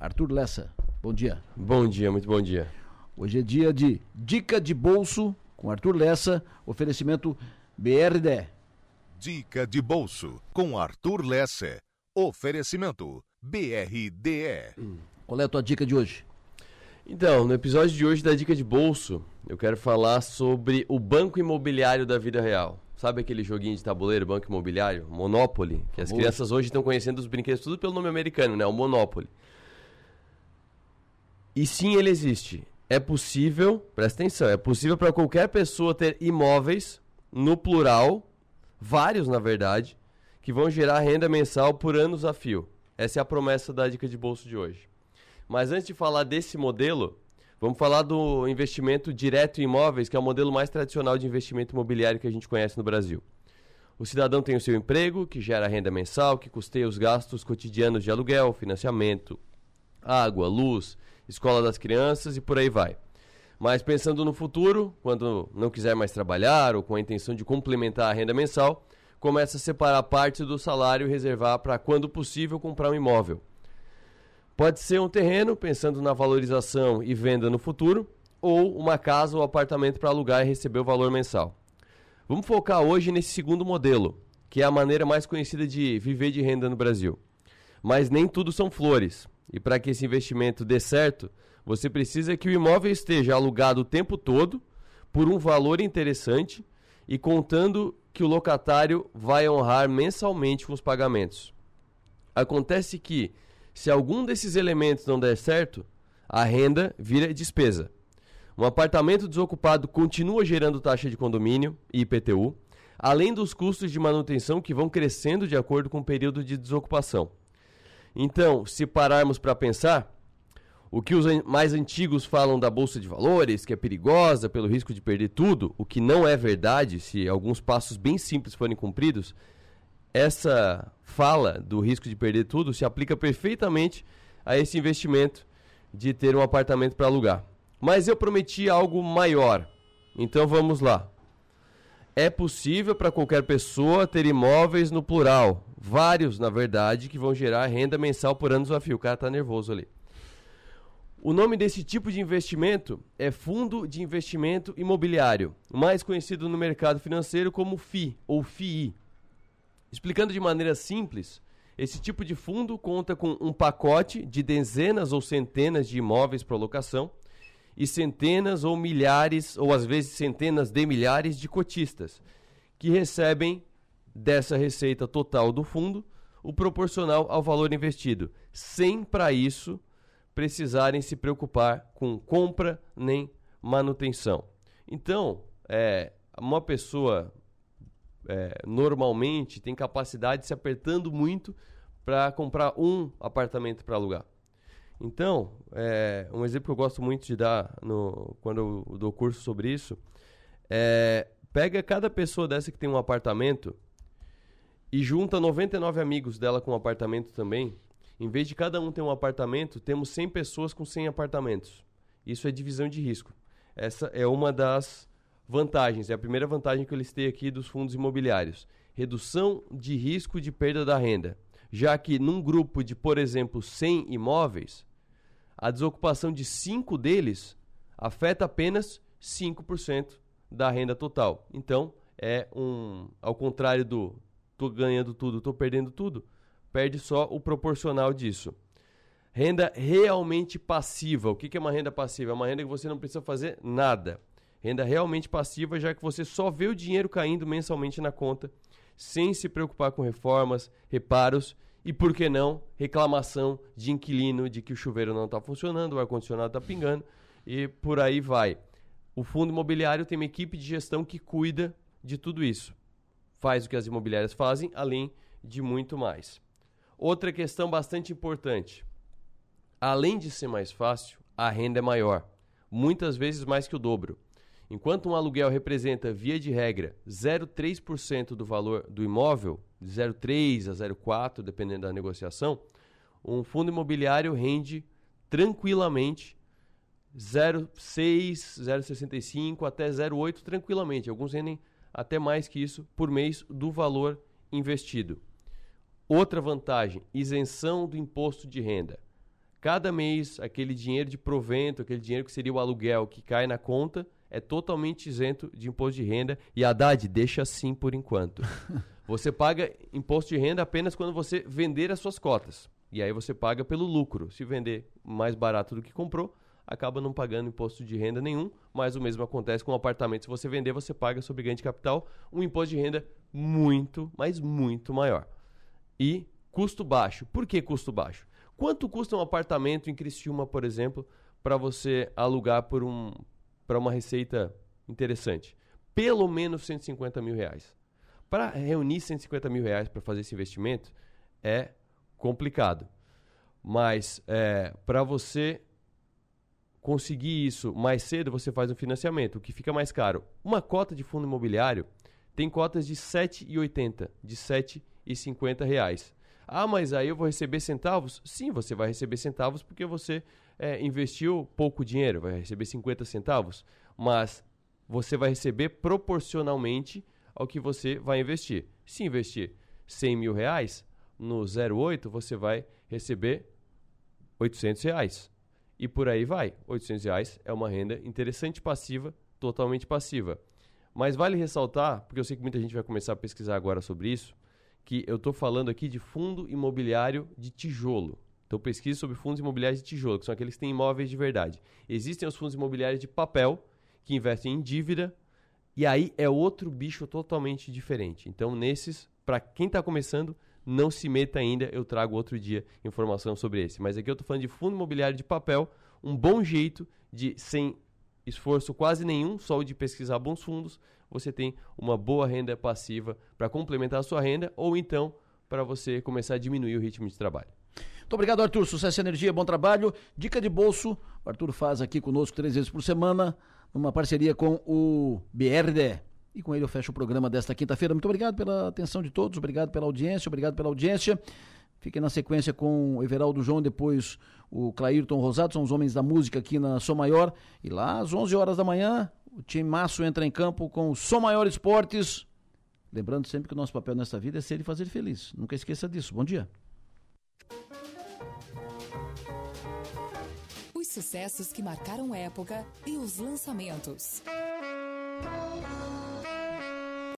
Arthur Lessa. Bom dia. Bom dia, muito bom dia. Hoje é dia de Dica de Bolso com Arthur Lessa, oferecimento BRD. Dica de Bolso com Arthur Lessa. Oferecimento BRDE. Qual é a tua dica de hoje? Então, no episódio de hoje da Dica de Bolso, eu quero falar sobre o banco imobiliário da vida real. Sabe aquele joguinho de tabuleiro, banco imobiliário? Monopoly, que as crianças hoje estão conhecendo os brinquedos tudo pelo nome americano, né? O Monopoly. E sim, ele existe. É possível, presta atenção, é possível para qualquer pessoa ter imóveis, no plural, vários na verdade, que vão gerar renda mensal por anos a fio. Essa é a promessa da dica de bolso de hoje. Mas antes de falar desse modelo, vamos falar do investimento direto em imóveis, que é o modelo mais tradicional de investimento imobiliário que a gente conhece no Brasil. O cidadão tem o seu emprego, que gera renda mensal, que custeia os gastos cotidianos de aluguel, financiamento, água, luz, escola das crianças e por aí vai. Mas pensando no futuro, quando não quiser mais trabalhar ou com a intenção de complementar a renda mensal, começa a separar parte do salário e reservar para, quando possível, comprar um imóvel. Pode ser um terreno, pensando na valorização e venda no futuro, ou uma casa ou apartamento para alugar e receber o valor mensal. Vamos focar hoje nesse segundo modelo, que é a maneira mais conhecida de viver de renda no Brasil. Mas nem tudo são flores. E para que esse investimento dê certo, você precisa que o imóvel esteja alugado o tempo todo, por um valor interessante e contando que o locatário vai honrar mensalmente com os pagamentos. Acontece que, se algum desses elementos não der certo, a renda vira despesa. Um apartamento desocupado continua gerando taxa de condomínio e IPTU, além dos custos de manutenção que vão crescendo de acordo com o período de desocupação. Então, se pararmos para pensar, o que os mais antigos falam da bolsa de valores, que é perigosa pelo risco de perder tudo, o que não é verdade se alguns passos bem simples forem cumpridos, essa fala do risco de perder tudo se aplica perfeitamente a esse investimento de ter um apartamento para alugar. Mas eu prometi algo maior. Então vamos lá. É possível para qualquer pessoa ter imóveis no plural, vários na verdade, que vão gerar renda mensal por anos a fio. O cara tá nervoso ali. O nome desse tipo de investimento é Fundo de Investimento Imobiliário, mais conhecido no mercado financeiro como FI ou FII. Explicando de maneira simples, esse tipo de fundo conta com um pacote de dezenas ou centenas de imóveis para locação e centenas ou milhares, ou às vezes centenas de milhares de cotistas, que recebem dessa receita total do fundo o proporcional ao valor investido, sem para isso precisarem se preocupar com compra nem manutenção. Então, é, uma pessoa é, normalmente tem capacidade de se apertando muito para comprar um apartamento para alugar. Então, é, um exemplo que eu gosto muito de dar no, quando eu dou curso sobre isso é pega cada pessoa dessa que tem um apartamento e junta 99 amigos dela com um apartamento também. Em vez de cada um ter um apartamento, temos 100 pessoas com 100 apartamentos. Isso é divisão de risco. Essa é uma das vantagens, é a primeira vantagem que eu listei aqui dos fundos imobiliários. Redução de risco de perda da renda. Já que num grupo de, por exemplo, 100 imóveis, a desocupação de 5 deles afeta apenas 5% da renda total. Então, é um. Ao contrário do tô ganhando tudo, tô perdendo tudo, perde só o proporcional disso. Renda realmente passiva. O que que é uma renda passiva? É uma renda que você não precisa fazer nada. Renda realmente passiva, já que você só vê o dinheiro caindo mensalmente na conta, sem se preocupar com reformas, reparos e, por que não, reclamação de inquilino de que o chuveiro não está funcionando, o ar-condicionado está pingando e por aí vai. O fundo imobiliário tem uma equipe de gestão que cuida de tudo isso. Faz o que as imobiliárias fazem, além de muito mais. Outra questão bastante importante. Além de ser mais fácil, a renda é maior, muitas vezes mais que o dobro. Enquanto um aluguel representa, via de regra, 0,3% do valor do imóvel, de 0,3 a 0,4, dependendo da negociação, um fundo imobiliário rende tranquilamente 0,6, 0,65 até 0,8 tranquilamente. Alguns rendem até mais que isso por mês do valor investido. Outra vantagem, isenção do imposto de renda. Cada mês, aquele dinheiro de provento, aquele dinheiro que seria o aluguel que cai na conta, é totalmente isento de imposto de renda. E Haddad, deixa assim por enquanto. Você paga imposto de renda apenas quando você vender as suas cotas. E aí você paga pelo lucro. Se vender mais barato do que comprou, acaba não pagando imposto de renda nenhum, mas o mesmo acontece com o apartamento. Se você vender, você paga sobre ganho de capital um imposto de renda muito, mas muito maior. E custo baixo. Por que custo baixo? Quanto custa um apartamento em Criciúma, por exemplo, para você alugar por um para uma receita interessante? Pelo menos 150 mil reais. Para reunir 150 mil reais para fazer esse investimento é complicado. Mas é, para você conseguir isso mais cedo, você faz um financiamento, o que fica mais caro. Uma cota de fundo imobiliário tem cotas de R$ 7,80, de 7,50 reais. Ah, mas aí eu vou receber centavos? Sim, você vai receber centavos porque você é, investiu pouco dinheiro, vai receber 50 centavos, mas você vai receber proporcionalmente ao que você vai investir. Se investir 100 mil reais, no 08 você vai receber 800 reais. E por aí vai. 800 reais é uma renda interessante passiva, totalmente passiva. Mas vale ressaltar, porque eu sei que muita gente vai começar a pesquisar agora sobre isso, que eu estou falando aqui de fundo imobiliário de tijolo. Então pesquise sobre fundos imobiliários de tijolo, que são aqueles que têm imóveis de verdade. Existem os fundos imobiliários de papel, que investem em dívida, e aí é outro bicho totalmente diferente. Então nesses, para quem está começando, não se meta ainda, eu trago outro dia informação sobre esse. Mas aqui eu estou falando de fundo imobiliário de papel, um bom jeito de, sem esforço quase nenhum, só de pesquisar bons fundos, você tem uma boa renda passiva para complementar a sua renda ou então para você começar a diminuir o ritmo de trabalho. Muito obrigado, Arthur. Sucesso e energia, bom trabalho. Dica de bolso, o Arthur faz aqui conosco três vezes por semana, numa parceria com o BRD. E com ele eu fecho o programa desta quinta-feira. Muito obrigado pela atenção de todos, obrigado pela audiência, obrigado pela audiência. Fiquem na sequência com o Everaldo João, depois o Clairton Rosado, são os homens da música aqui na Som Maior. E lá às 11 horas da manhã, o time Maço entra em campo com o Som Maior Esportes. Lembrando sempre que o nosso papel nessa vida é ser e fazer feliz. Nunca esqueça disso. Bom dia. Os sucessos que marcaram época e os lançamentos.